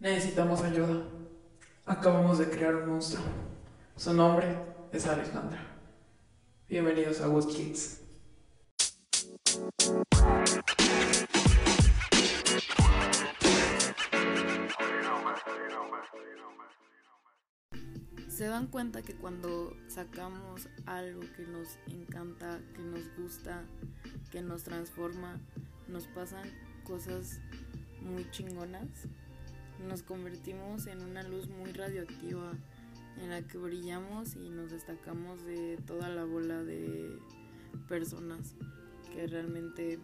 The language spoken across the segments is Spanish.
Necesitamos ayuda. Acabamos de crear un monstruo. Su nombre es Alejandra. Bienvenidos a Wood Kids. Se dan cuenta que cuando sacamos algo que nos encanta, que nos gusta, que nos transforma, nos pasan cosas muy chingonas. Nos convertimos en una luz muy radioactiva en la que brillamos y nos destacamos de toda la bola de personas que realmente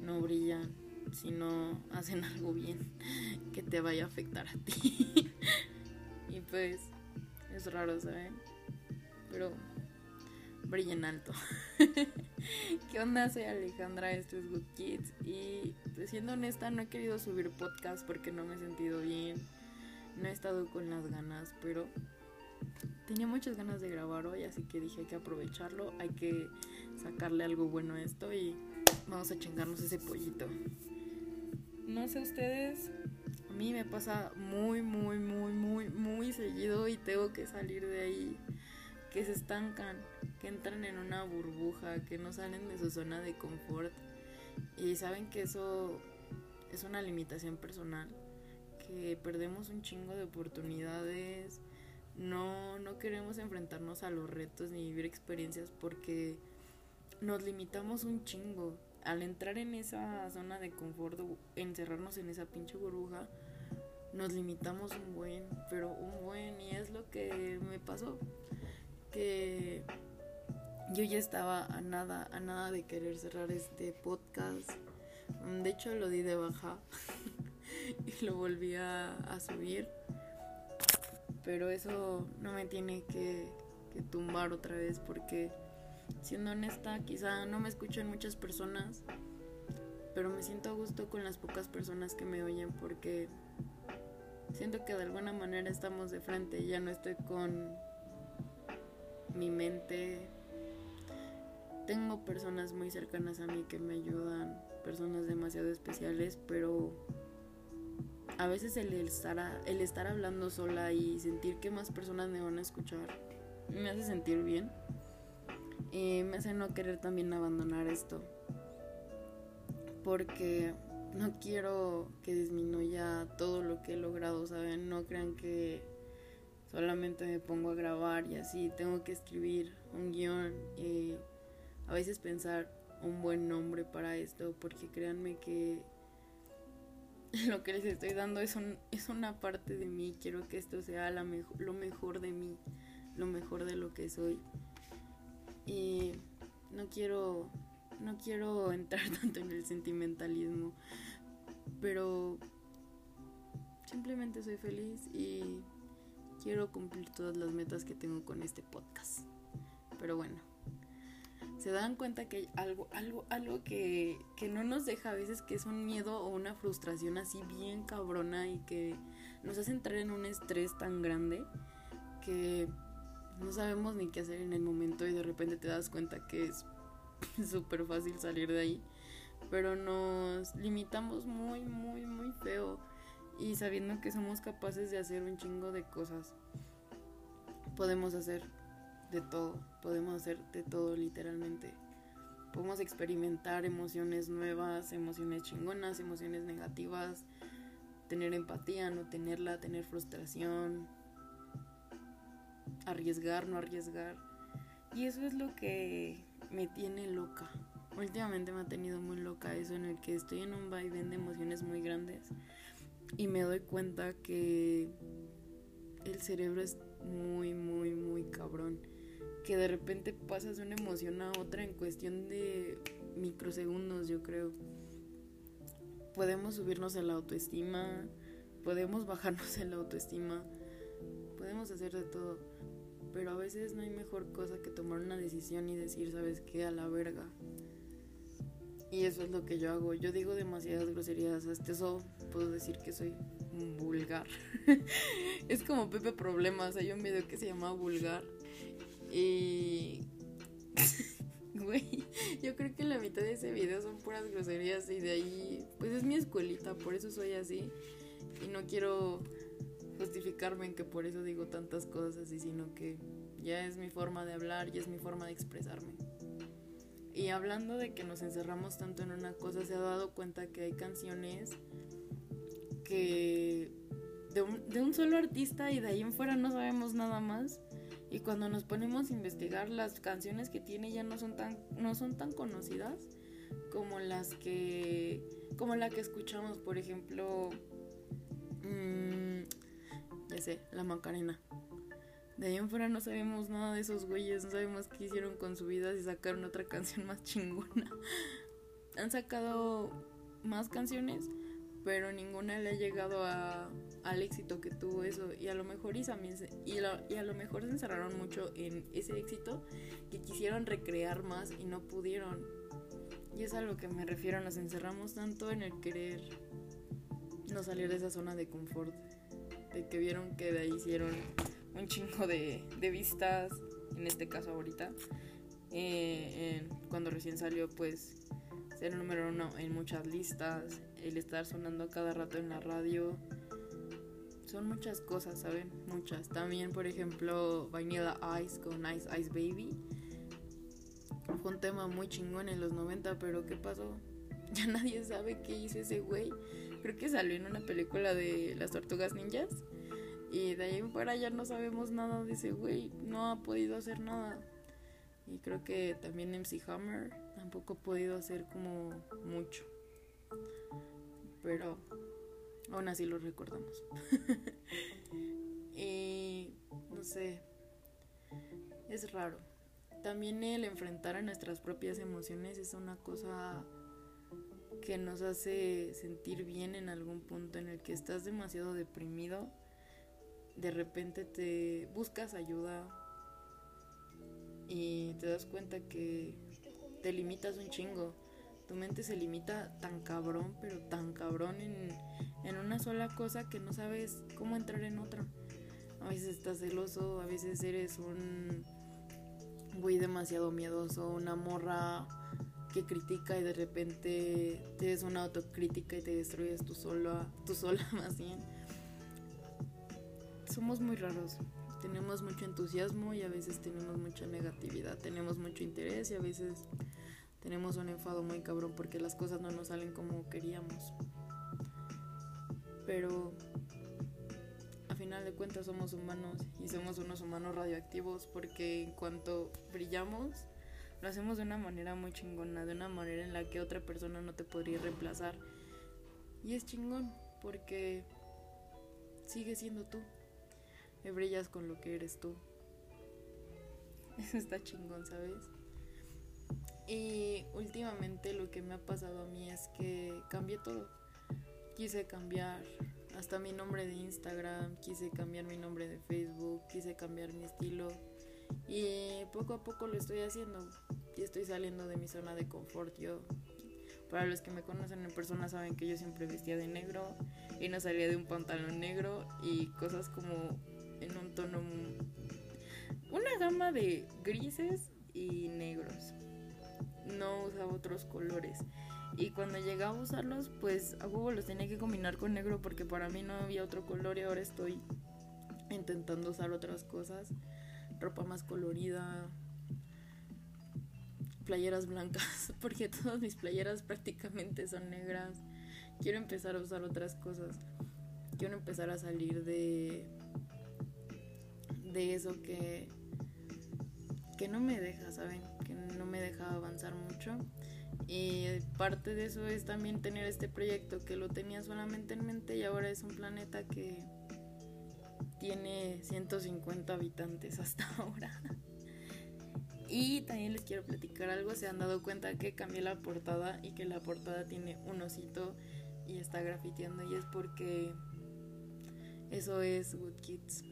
no brillan si no hacen algo bien que te vaya a afectar a ti. y pues es raro, ¿saben? Pero brillen alto. ¿Qué onda? Soy Alejandra, esto es Good Kids. Y pues, siendo honesta, no he querido subir podcast porque no me he sentido bien. No he estado con las ganas, pero tenía muchas ganas de grabar hoy, así que dije hay que aprovecharlo, hay que sacarle algo bueno a esto y vamos a chingarnos ese pollito. No sé ustedes, a mí me pasa muy, muy, muy, muy, muy seguido y tengo que salir de ahí, que se estancan, que entran en una burbuja, que no salen de su zona de confort y saben que eso es una limitación personal, que perdemos un chingo de oportunidades, no, no queremos enfrentarnos a los retos ni vivir experiencias porque nos limitamos un chingo. Al entrar en esa zona de confort, encerrarnos en esa pinche burbuja, nos limitamos un buen, pero un buen, y es lo que me pasó. Que yo ya estaba a nada, a nada de querer cerrar este podcast. De hecho, lo di de baja y lo volví a, a subir pero eso no me tiene que, tumbar otra vez porque siendo honesta quizá no me escuchan muchas personas pero me siento a gusto con las pocas personas que me oyen porque siento que de alguna manera estamos de frente ya no estoy con mi mente tengo personas muy cercanas a mí que me ayudan personas demasiado especiales pero a veces el estar, el estar hablando sola y sentir que más personas me van a escuchar me hace sentir bien. Y me hace no querer también abandonar esto. Porque no quiero que disminuya todo lo que he logrado, ¿saben? No crean que solamente me pongo a grabar y así. Tengo que escribir un guion y a veces pensar un buen nombre para esto. Porque créanme que lo que les estoy dando es, un, es una parte de mí. Quiero que esto sea la lo mejor de mí, lo mejor de lo que soy. Y no quiero, no quiero entrar tanto en el sentimentalismo, pero simplemente soy feliz y quiero cumplir todas las metas que tengo con este podcast. Pero bueno se dan cuenta que hay algo, algo, algo que, que no nos deja a veces, que es un miedo o una frustración así bien cabrona y que nos hace entrar en un estrés tan grande que no sabemos ni qué hacer en el momento y de repente te das cuenta que es súper fácil salir de ahí. Pero nos limitamos muy, muy, muy feo. Y sabiendo que somos capaces de hacer un chingo de cosas, podemos hacer de todo, podemos hacer de todo literalmente. Podemos experimentar emociones nuevas, emociones chingonas, emociones negativas, tener empatía, no tenerla, tener frustración, arriesgar, no arriesgar. Y eso es lo que me tiene loca. Últimamente me ha tenido muy loca eso en el que estoy en un vaivén de emociones muy grandes y me doy cuenta que el cerebro es muy, muy, muy cabrón que de repente pasas de una emoción a otra en cuestión de microsegundos, yo creo. Podemos subirnos en la autoestima, podemos bajarnos en la autoestima, podemos hacer de todo, pero a veces no hay mejor cosa que tomar una decisión y decir, ¿sabes qué? A la verga. Y eso es lo que yo hago. Yo digo demasiadas groserías. Hasta eso puedo decir que soy vulgar. es como Pepe Problemas. Hay un video que se llama Vulgar. Y. Güey, yo creo que la mitad de ese video son puras groserías y de ahí, pues es mi escuelita, por eso soy así. Y no quiero justificarme en que por eso digo tantas cosas así, sino que ya es mi forma de hablar, ya es mi forma de expresarme. Y hablando de que nos encerramos tanto en una cosa, se ha dado cuenta que hay canciones que de un, de un solo artista y de ahí en fuera no sabemos nada más. Y cuando nos ponemos a investigar las canciones que tiene ya no son tan, no son tan conocidas como las que como la que escuchamos, por ejemplo, mmm, ya sé, la Macarena. De ahí en fuera no sabemos nada de esos güeyes, no sabemos qué hicieron con su vida si sacaron otra canción más chingona. Han sacado más canciones, pero ninguna le ha llegado a, al éxito que tuvo eso. Y a lo mejor y, también y, y a lo mejor se encerraron mucho en ese éxito que quisieron recrear más y no pudieron. Y es a lo que me refiero, nos encerramos tanto en el querer no salir de esa zona de confort, de que vieron que de ahí hicieron un chingo de, de vistas, en este caso ahorita, eh, cuando recién salió pues ser número uno en muchas listas, el estar sonando cada rato en la radio, son muchas cosas, ¿saben? Muchas. También, por ejemplo, Vanilla Ice con Ice Ice Baby fue un tema muy chingón en los 90, pero ¿qué pasó? Ya nadie sabe qué hizo ese güey. Creo que salió en una película de las tortugas ninjas. Y de ahí en fuera ya no sabemos nada de ese güey. No ha podido hacer nada. Y creo que también MC Hammer tampoco ha podido hacer como mucho. Pero aún así lo recordamos. y no sé. Es raro también el enfrentar a nuestras propias emociones es una cosa que nos hace sentir bien en algún punto en el que estás demasiado deprimido, de repente te buscas ayuda y te das cuenta que te limitas un chingo. Tu mente se limita tan cabrón, pero tan cabrón en, en una sola cosa que no sabes cómo entrar en otra. A veces estás celoso, a veces eres un güey demasiado miedoso, una morra que critica y de repente te una autocrítica y te destruyes tú sola, tú sola más bien. Somos muy raros. Tenemos mucho entusiasmo y a veces tenemos mucha negatividad. Tenemos mucho interés y a veces tenemos un enfado muy cabrón porque las cosas no nos salen como queríamos. Pero final de cuentas somos humanos y somos unos humanos radioactivos porque en cuanto brillamos lo hacemos de una manera muy chingona, de una manera en la que otra persona no te podría reemplazar. Y es chingón porque sigues siendo tú. Y brillas con lo que eres tú. Eso está chingón, ¿sabes? Y últimamente lo que me ha pasado a mí es que cambié todo. Quise cambiar hasta mi nombre de Instagram, quise cambiar mi nombre de Facebook, quise cambiar mi estilo y poco a poco lo estoy haciendo y estoy saliendo de mi zona de confort. Yo, para los que me conocen en persona saben que yo siempre vestía de negro y no salía de un pantalón negro y cosas como en un tono, una gama de grises y negros. No usaba otros colores. Y cuando llegaba a usarlos, pues a huevo los tenía que combinar con negro porque para mí no había otro color y ahora estoy intentando usar otras cosas. Ropa más colorida, playeras blancas, porque todas mis playeras prácticamente son negras. Quiero empezar a usar otras cosas. Quiero empezar a salir de de eso que que no me deja, ¿saben? Me deja avanzar mucho y parte de eso es también tener este proyecto que lo tenía solamente en mente y ahora es un planeta que tiene 150 habitantes hasta ahora. Y también les quiero platicar algo, se han dado cuenta que cambié la portada y que la portada tiene un osito y está grafiteando y es porque eso es Wood Kids.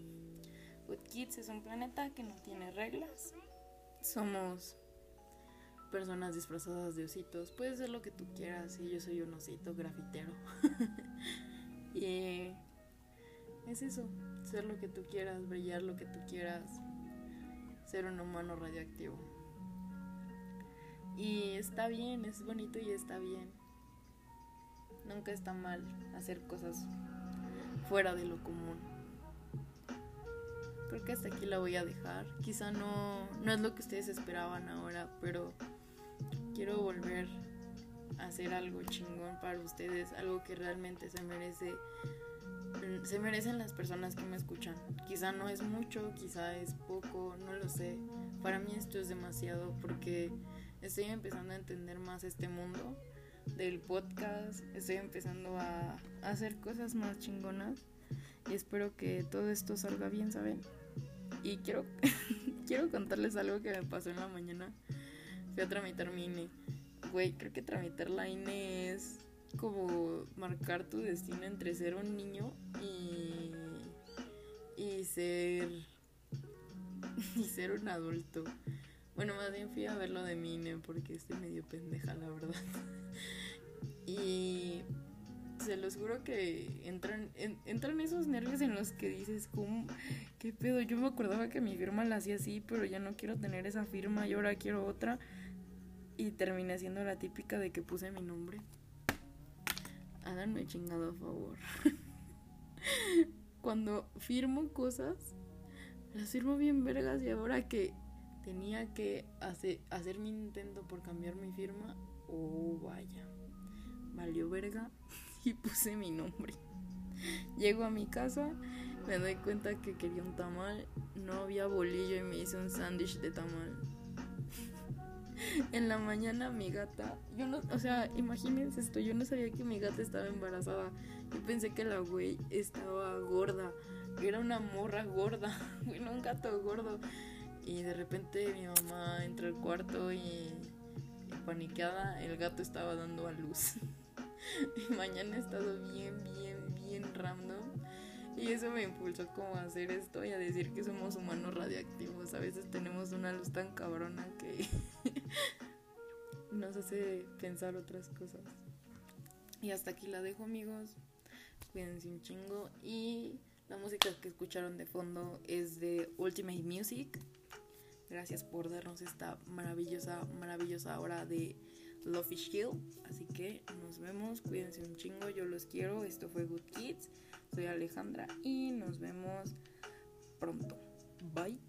Wood Kids es un planeta que no tiene reglas. Somos personas disfrazadas de ositos. Puede ser lo que tú quieras. Y yo soy un osito grafitero. y es eso. Ser lo que tú quieras, brillar lo que tú quieras. Ser un humano radioactivo. Y está bien, es bonito y está bien. Nunca está mal hacer cosas fuera de lo común. Creo que hasta aquí la voy a dejar. Quizá no, no es lo que ustedes esperaban ahora, pero quiero volver a hacer algo chingón para ustedes, algo que realmente se merece se merecen las personas que me escuchan. Quizá no es mucho, quizá es poco, no lo sé. Para mí esto es demasiado porque estoy empezando a entender más este mundo del podcast, estoy empezando a, hacer cosas más chingonas y espero que todo esto salga bien, ¿saben? Y quiero, quiero contarles algo que me pasó en la mañana. A tramitar mi INE. Güey, creo que tramitar la INE es como marcar tu destino entre ser un niño y, y ser y ser un adulto. Bueno, más bien fui a ver lo de Mine porque estoy medio pendeja, la verdad. y se los juro que entran, entran esos nervios en los que dices, ¿cómo? ¿Qué pedo? Yo me acordaba que mi firma la hacía así, pero ya no quiero tener esa firma y ahora quiero otra. Y terminé siendo la típica de que puse mi nombre háganme chingado a favor. Cuando firmo cosas, las firmo bien vergas y ahora que tenía que hacer, hacer mi intento por cambiar mi firma, oh vaya, valió verga y puse mi nombre. Llego a mi casa, me doy cuenta que quería un tamal, no había bolillo y me hice un sándwich de tamal. en la mañana mi gata, yo no, o sea, imagínense esto, yo no sabía que mi gata estaba embarazada. Yo pensé que la güey estaba gorda, era una morra gorda, bueno, un gato gordo. Y de repente mi mamá entra al cuarto y paniqueada, el gato estaba dando a luz. y mañana he estado bien, bien, bien random. Y eso me impulsó como a hacer esto y a decir que somos humanos radioactivos. A veces tenemos una luz tan cabrona que nos hace pensar otras cosas. Y hasta aquí la dejo amigos. Cuídense un chingo. Y la música que escucharon de fondo es de Ultimate Music. Gracias por darnos esta maravillosa, maravillosa hora de Love Hill. Así que nos vemos. Cuídense un chingo. Yo los quiero. Esto fue Good Kids. Soy Alejandra y nos vemos pronto. Bye.